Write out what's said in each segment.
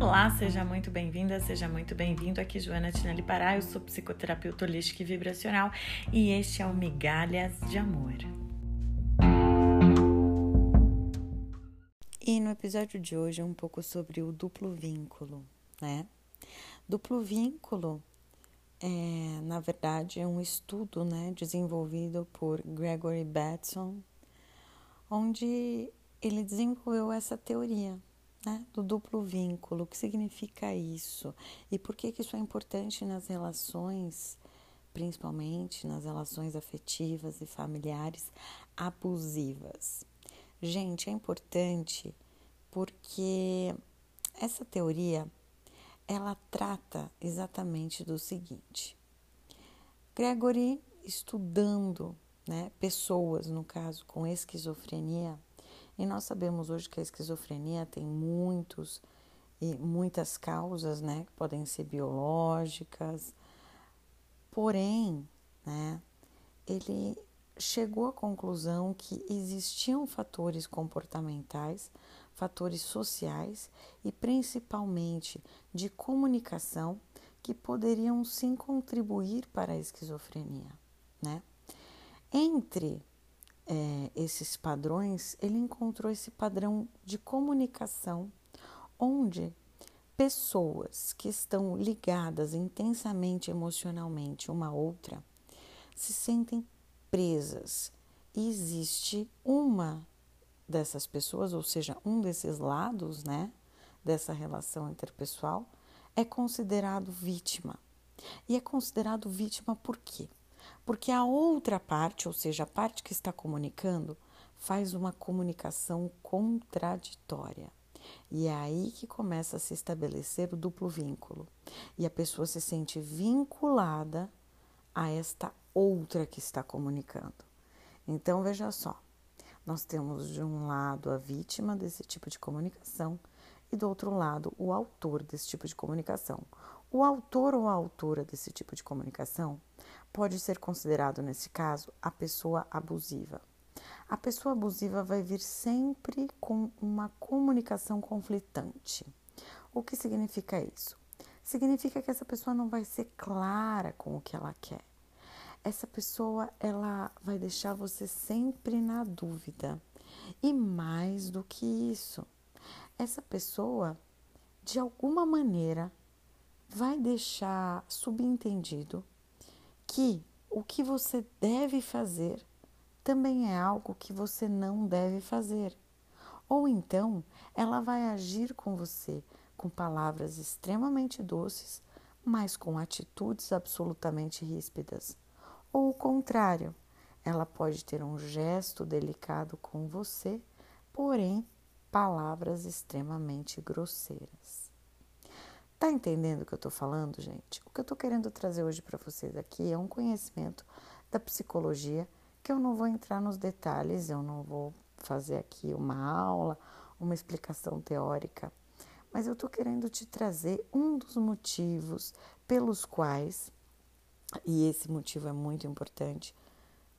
Olá, seja muito bem-vinda, seja muito bem-vindo. Aqui Joana Tinelli Pará, eu sou psicoterapeuta holística e vibracional e este é o Migalhas de Amor. E no episódio de hoje é um pouco sobre o duplo vínculo, né? Duplo vínculo é, na verdade, é um estudo né, desenvolvido por Gregory Bateson, onde ele desenvolveu essa teoria né, do duplo vínculo. O que significa isso? E por que, que isso é importante nas relações, principalmente nas relações afetivas e familiares abusivas? Gente, é importante porque essa teoria ela trata exatamente do seguinte: Gregory estudando né, pessoas, no caso, com esquizofrenia, e nós sabemos hoje que a esquizofrenia tem muitos e muitas causas, né, que podem ser biológicas, porém, né, ele chegou à conclusão que existiam fatores comportamentais fatores sociais e principalmente de comunicação que poderiam sim contribuir para a esquizofrenia, né? Entre é, esses padrões, ele encontrou esse padrão de comunicação, onde pessoas que estão ligadas intensamente emocionalmente uma a outra se sentem presas. E existe uma dessas pessoas, ou seja, um desses lados, né, dessa relação interpessoal, é considerado vítima. E é considerado vítima por quê? Porque a outra parte, ou seja, a parte que está comunicando, faz uma comunicação contraditória. E é aí que começa a se estabelecer o duplo vínculo. E a pessoa se sente vinculada a esta outra que está comunicando. Então, veja só, nós temos de um lado a vítima desse tipo de comunicação e do outro lado o autor desse tipo de comunicação. O autor ou a autora desse tipo de comunicação pode ser considerado, nesse caso, a pessoa abusiva. A pessoa abusiva vai vir sempre com uma comunicação conflitante. O que significa isso? Significa que essa pessoa não vai ser clara com o que ela quer essa pessoa ela vai deixar você sempre na dúvida. E mais do que isso, essa pessoa de alguma maneira vai deixar subentendido que o que você deve fazer também é algo que você não deve fazer. Ou então ela vai agir com você com palavras extremamente doces, mas com atitudes absolutamente ríspidas. Ou o contrário, ela pode ter um gesto delicado com você, porém palavras extremamente grosseiras. Tá entendendo o que eu tô falando, gente? O que eu tô querendo trazer hoje para vocês aqui é um conhecimento da psicologia que eu não vou entrar nos detalhes, eu não vou fazer aqui uma aula, uma explicação teórica, mas eu tô querendo te trazer um dos motivos pelos quais e esse motivo é muito importante,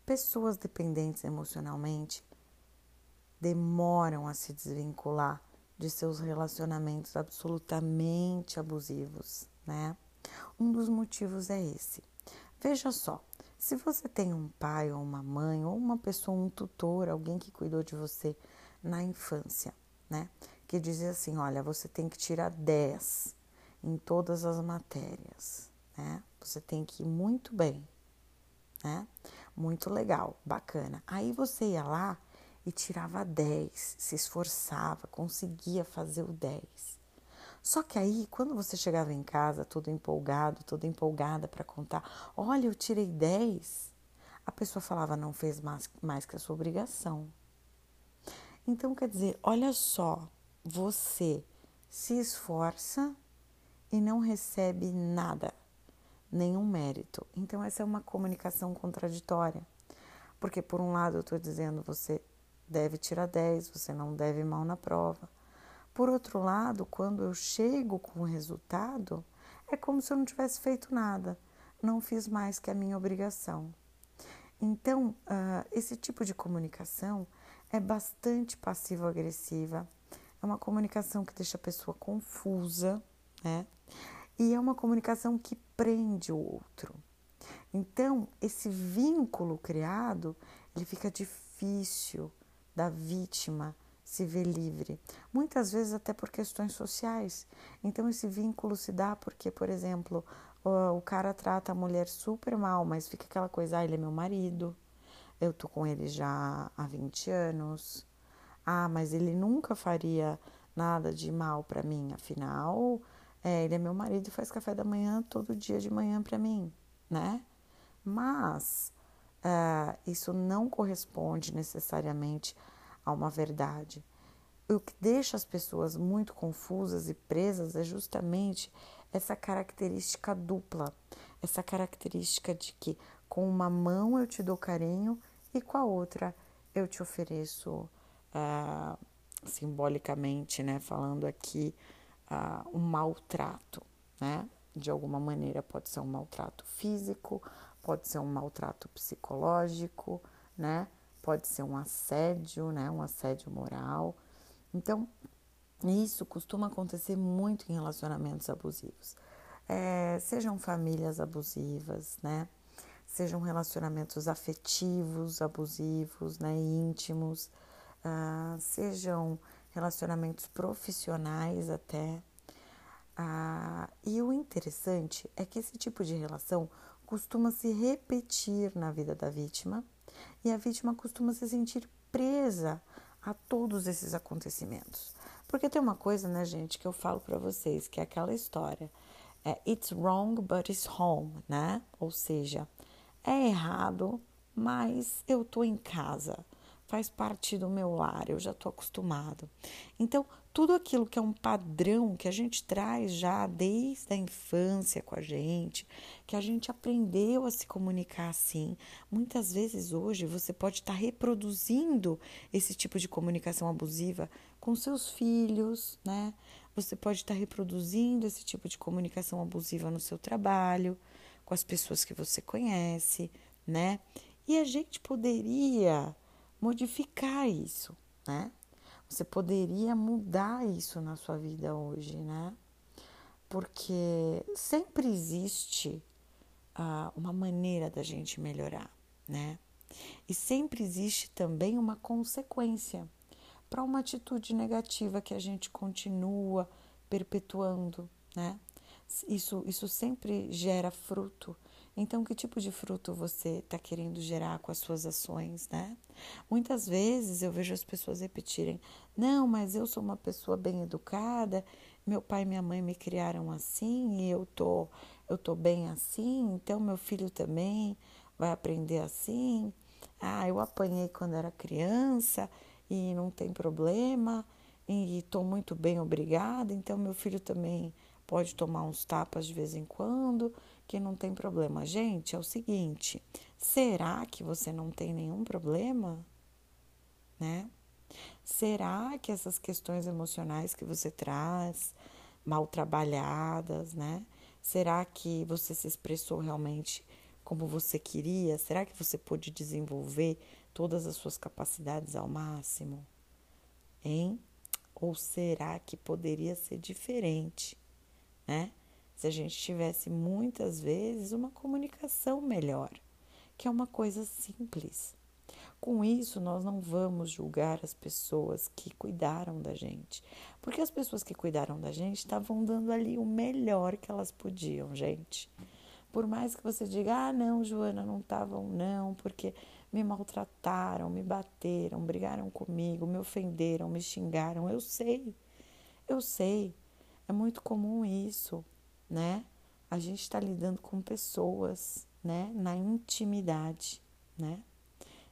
pessoas dependentes emocionalmente demoram a se desvincular de seus relacionamentos absolutamente abusivos, né? Um dos motivos é esse. Veja só, se você tem um pai ou uma mãe ou uma pessoa, um tutor, alguém que cuidou de você na infância, né? Que dizia assim: olha, você tem que tirar 10 em todas as matérias, né? Você tem que ir muito bem, né? Muito legal, bacana. Aí você ia lá e tirava 10, se esforçava, conseguia fazer o 10. Só que aí, quando você chegava em casa, todo empolgado, toda empolgada para contar, olha, eu tirei 10, a pessoa falava, não fez mais, mais que a sua obrigação. Então, quer dizer, olha só, você se esforça e não recebe nada nenhum mérito. Então, essa é uma comunicação contraditória. Porque, por um lado, eu estou dizendo você deve tirar 10, você não deve mal na prova. Por outro lado, quando eu chego com o resultado, é como se eu não tivesse feito nada, não fiz mais que a minha obrigação. Então, uh, esse tipo de comunicação é bastante passivo-agressiva, é uma comunicação que deixa a pessoa confusa, né? E é uma comunicação que prende o outro. Então, esse vínculo criado, ele fica difícil da vítima se ver livre. Muitas vezes até por questões sociais. Então, esse vínculo se dá porque, por exemplo, o cara trata a mulher super mal, mas fica aquela coisa, ah, ele é meu marido, eu tô com ele já há 20 anos. Ah, mas ele nunca faria nada de mal para mim, afinal, é, ele é meu marido e faz café da manhã todo dia de manhã para mim, né? Mas uh, isso não corresponde necessariamente a uma verdade. O que deixa as pessoas muito confusas e presas é justamente essa característica dupla, essa característica de que com uma mão eu te dou carinho e com a outra eu te ofereço uh, simbolicamente, né, falando aqui uh, um maltrato, né? De alguma maneira pode ser um maltrato físico, pode ser um maltrato psicológico, né? Pode ser um assédio, né? Um assédio moral. Então, isso costuma acontecer muito em relacionamentos abusivos. É, sejam famílias abusivas, né? Sejam relacionamentos afetivos abusivos, né? íntimos, ah, sejam relacionamentos profissionais até. Ah, e o interessante é que esse tipo de relação costuma se repetir na vida da vítima e a vítima costuma se sentir presa a todos esses acontecimentos. Porque tem uma coisa, né, gente, que eu falo para vocês, que é aquela história. É, it's wrong, but it's home, né? Ou seja, é errado, mas eu tô em casa faz parte do meu lar, eu já estou acostumado. Então, tudo aquilo que é um padrão que a gente traz já desde a infância com a gente, que a gente aprendeu a se comunicar assim, muitas vezes hoje você pode estar tá reproduzindo esse tipo de comunicação abusiva com seus filhos, né? Você pode estar tá reproduzindo esse tipo de comunicação abusiva no seu trabalho, com as pessoas que você conhece, né? E a gente poderia modificar isso, né? Você poderia mudar isso na sua vida hoje, né? Porque sempre existe uh, uma maneira da gente melhorar, né? E sempre existe também uma consequência para uma atitude negativa que a gente continua perpetuando, né? Isso, isso sempre gera fruto então, que tipo de fruto você está querendo gerar com as suas ações, né? Muitas vezes eu vejo as pessoas repetirem: não, mas eu sou uma pessoa bem educada, meu pai e minha mãe me criaram assim e eu tô, eu tô bem assim, então meu filho também vai aprender assim. Ah, eu apanhei quando era criança e não tem problema e estou muito bem, obrigada, então meu filho também pode tomar uns tapas de vez em quando que não tem problema. Gente, é o seguinte: será que você não tem nenhum problema? Né? Será que essas questões emocionais que você traz, mal trabalhadas, né? Será que você se expressou realmente como você queria? Será que você pôde desenvolver todas as suas capacidades ao máximo? Hein? Ou será que poderia ser diferente, né? Se a gente tivesse muitas vezes uma comunicação melhor, que é uma coisa simples. Com isso, nós não vamos julgar as pessoas que cuidaram da gente, porque as pessoas que cuidaram da gente estavam dando ali o melhor que elas podiam, gente. Por mais que você diga, ah, não, Joana, não estavam, não, porque me maltrataram, me bateram, brigaram comigo, me ofenderam, me xingaram. Eu sei, eu sei, é muito comum isso né? A gente está lidando com pessoas, né? Na intimidade, né?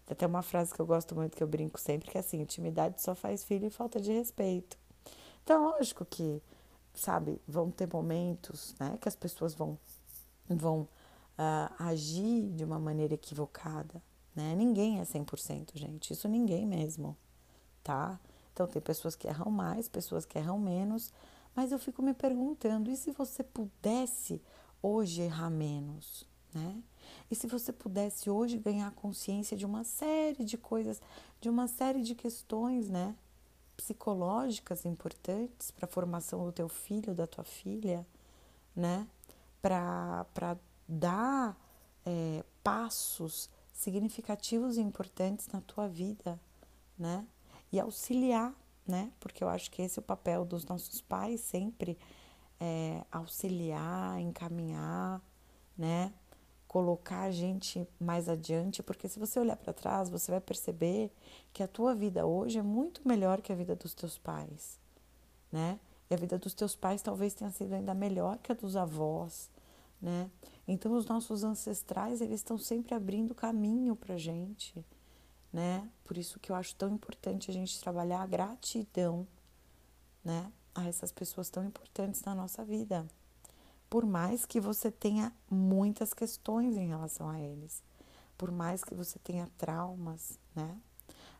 Tem até uma frase que eu gosto muito, que eu brinco sempre, que é assim, intimidade só faz filho e falta de respeito. Então, lógico que, sabe, vão ter momentos, né? Que as pessoas vão, vão uh, agir de uma maneira equivocada, né? Ninguém é 100%, gente. Isso ninguém mesmo, tá? Então, tem pessoas que erram mais, pessoas que erram menos, mas eu fico me perguntando: e se você pudesse hoje errar menos, né? E se você pudesse hoje ganhar consciência de uma série de coisas, de uma série de questões, né? psicológicas importantes para a formação do teu filho, da tua filha, né? Para dar é, passos significativos e importantes na tua vida, né? E auxiliar, né? Porque eu acho que esse é o papel dos nossos pais sempre, é, auxiliar, encaminhar, né? Colocar a gente mais adiante, porque se você olhar para trás, você vai perceber que a tua vida hoje é muito melhor que a vida dos teus pais, né? E a vida dos teus pais talvez tenha sido ainda melhor que a dos avós, né? Então os nossos ancestrais, eles estão sempre abrindo caminho pra gente, né? Por isso que eu acho tão importante a gente trabalhar a gratidão, né? A essas pessoas tão importantes na nossa vida. Por mais que você tenha muitas questões em relação a eles, por mais que você tenha traumas, né?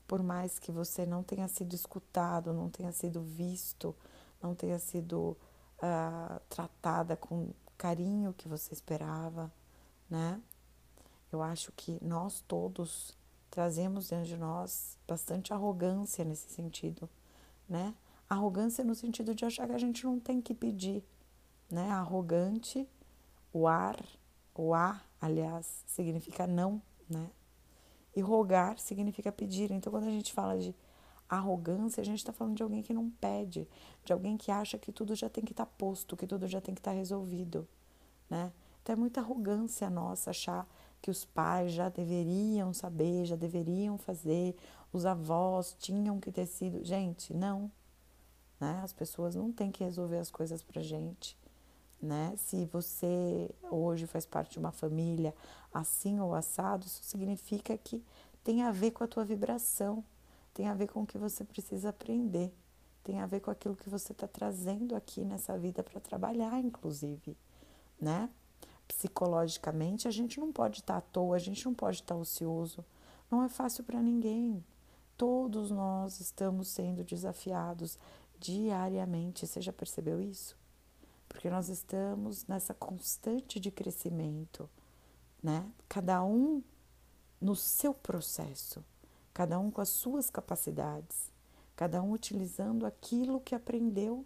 Por mais que você não tenha sido escutado, não tenha sido visto, não tenha sido uh, tratada com carinho que você esperava, né? Eu acho que nós todos trazemos dentro de nós bastante arrogância nesse sentido, né? Arrogância no sentido de achar que a gente não tem que pedir, né? Arrogante, o ar, o a, aliás, significa não, né? E rogar significa pedir. Então, quando a gente fala de arrogância, a gente está falando de alguém que não pede, de alguém que acha que tudo já tem que estar tá posto, que tudo já tem que estar tá resolvido, né? Então é muita arrogância nossa achar que os pais já deveriam saber, já deveriam fazer, os avós tinham que ter sido. Gente, não. Né? As pessoas não têm que resolver as coisas pra gente. Né? Se você hoje faz parte de uma família assim ou assado, isso significa que tem a ver com a tua vibração, tem a ver com o que você precisa aprender, tem a ver com aquilo que você está trazendo aqui nessa vida para trabalhar, inclusive, né? Psicologicamente, a gente não pode estar à toa, a gente não pode estar ocioso. Não é fácil para ninguém. Todos nós estamos sendo desafiados diariamente. Você já percebeu isso? Porque nós estamos nessa constante de crescimento, né? Cada um no seu processo, cada um com as suas capacidades, cada um utilizando aquilo que aprendeu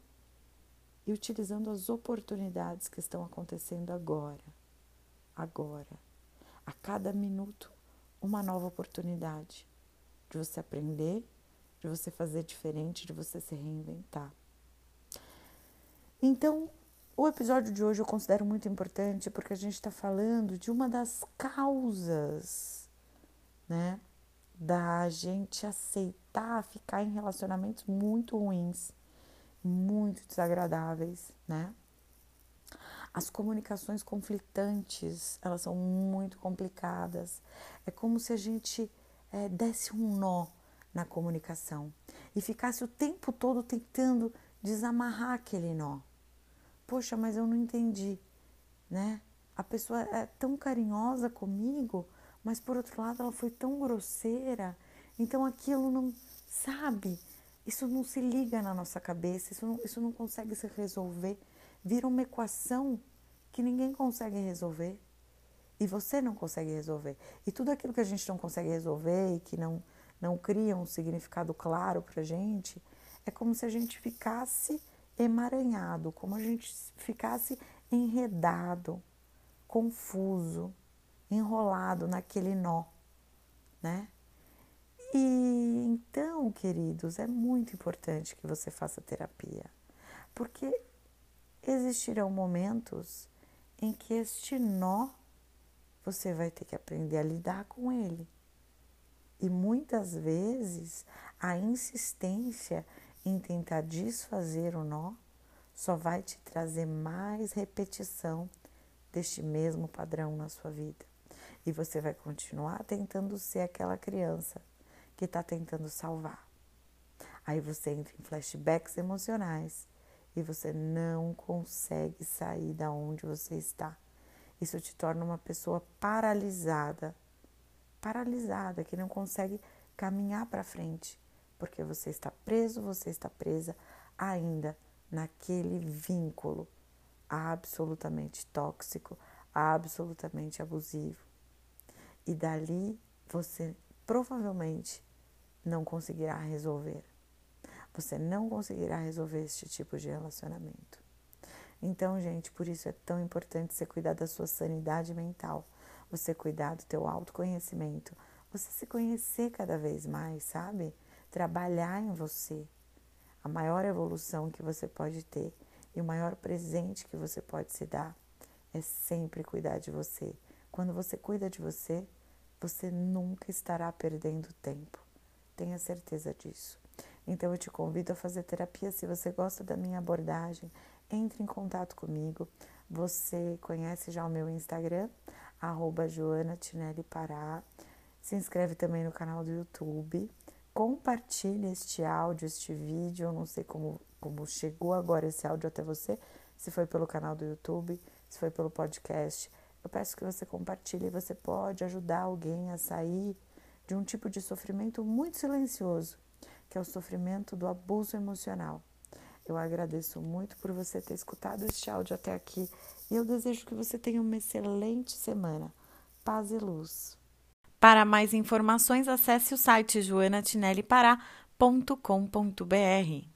e utilizando as oportunidades que estão acontecendo agora. Agora. A cada minuto, uma nova oportunidade de você aprender, de você fazer diferente, de você se reinventar. Então, o episódio de hoje eu considero muito importante porque a gente está falando de uma das causas, né, da gente aceitar ficar em relacionamentos muito ruins muito desagradáveis, né? As comunicações conflitantes, elas são muito complicadas. É como se a gente é, desse um nó na comunicação e ficasse o tempo todo tentando desamarrar aquele nó. Poxa, mas eu não entendi, né? A pessoa é tão carinhosa comigo, mas por outro lado ela foi tão grosseira, então aquilo não, sabe? Isso não se liga na nossa cabeça, isso não, isso não consegue se resolver. Vira uma equação que ninguém consegue resolver. E você não consegue resolver. E tudo aquilo que a gente não consegue resolver e que não, não cria um significado claro para a gente, é como se a gente ficasse emaranhado, como a gente ficasse enredado, confuso, enrolado naquele nó, né? E então, queridos, é muito importante que você faça terapia, porque existirão momentos em que este nó você vai ter que aprender a lidar com ele. E muitas vezes a insistência em tentar desfazer o nó só vai te trazer mais repetição deste mesmo padrão na sua vida. E você vai continuar tentando ser aquela criança que está tentando salvar. Aí você entra em flashbacks emocionais e você não consegue sair da onde você está. Isso te torna uma pessoa paralisada, paralisada, que não consegue caminhar para frente, porque você está preso, você está presa ainda naquele vínculo absolutamente tóxico, absolutamente abusivo. E dali você provavelmente não conseguirá resolver. você não conseguirá resolver este tipo de relacionamento. Então, gente, por isso é tão importante você cuidar da sua sanidade mental, você cuidar do teu autoconhecimento, você se conhecer cada vez mais, sabe? Trabalhar em você. A maior evolução que você pode ter e o maior presente que você pode se dar é sempre cuidar de você. Quando você cuida de você, você nunca estará perdendo tempo. Tenha certeza disso. Então eu te convido a fazer terapia. Se você gosta da minha abordagem, entre em contato comigo. Você conhece já o meu Instagram, arroba Joana Tinelli Pará. Se inscreve também no canal do YouTube. Compartilhe este áudio, este vídeo. Eu não sei como, como chegou agora esse áudio até você, se foi pelo canal do YouTube, se foi pelo podcast. Eu peço que você compartilhe. Você pode ajudar alguém a sair de um tipo de sofrimento muito silencioso, que é o sofrimento do abuso emocional. Eu agradeço muito por você ter escutado este áudio até aqui e eu desejo que você tenha uma excelente semana. Paz e luz. Para mais informações, acesse o site joanatinellipará.com.br.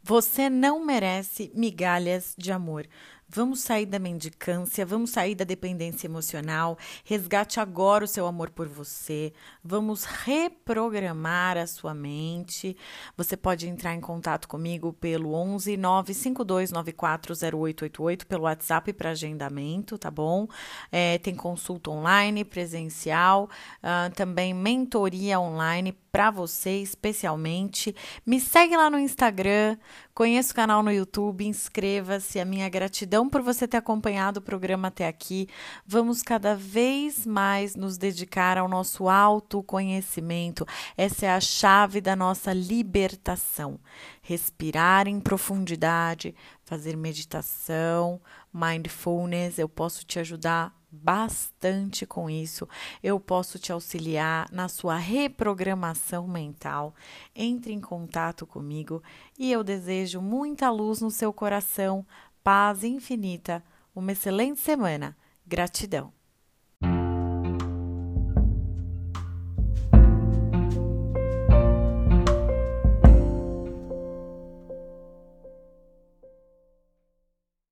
Você não merece migalhas de amor. Vamos sair da mendicância, vamos sair da dependência emocional. Resgate agora o seu amor por você. Vamos reprogramar a sua mente. Você pode entrar em contato comigo pelo 11 952940888 pelo WhatsApp para agendamento, tá bom? É, tem consulta online, presencial, uh, também mentoria online para você especialmente. Me segue lá no Instagram, conheça o canal no YouTube, inscreva-se. A minha gratidão por você ter acompanhado o programa até aqui. Vamos cada vez mais nos dedicar ao nosso autoconhecimento. Essa é a chave da nossa libertação. Respirar em profundidade, fazer meditação, mindfulness, eu posso te ajudar bastante com isso. Eu posso te auxiliar na sua reprogramação mental. Entre em contato comigo e eu desejo muita luz no seu coração, paz infinita. Uma excelente semana. Gratidão.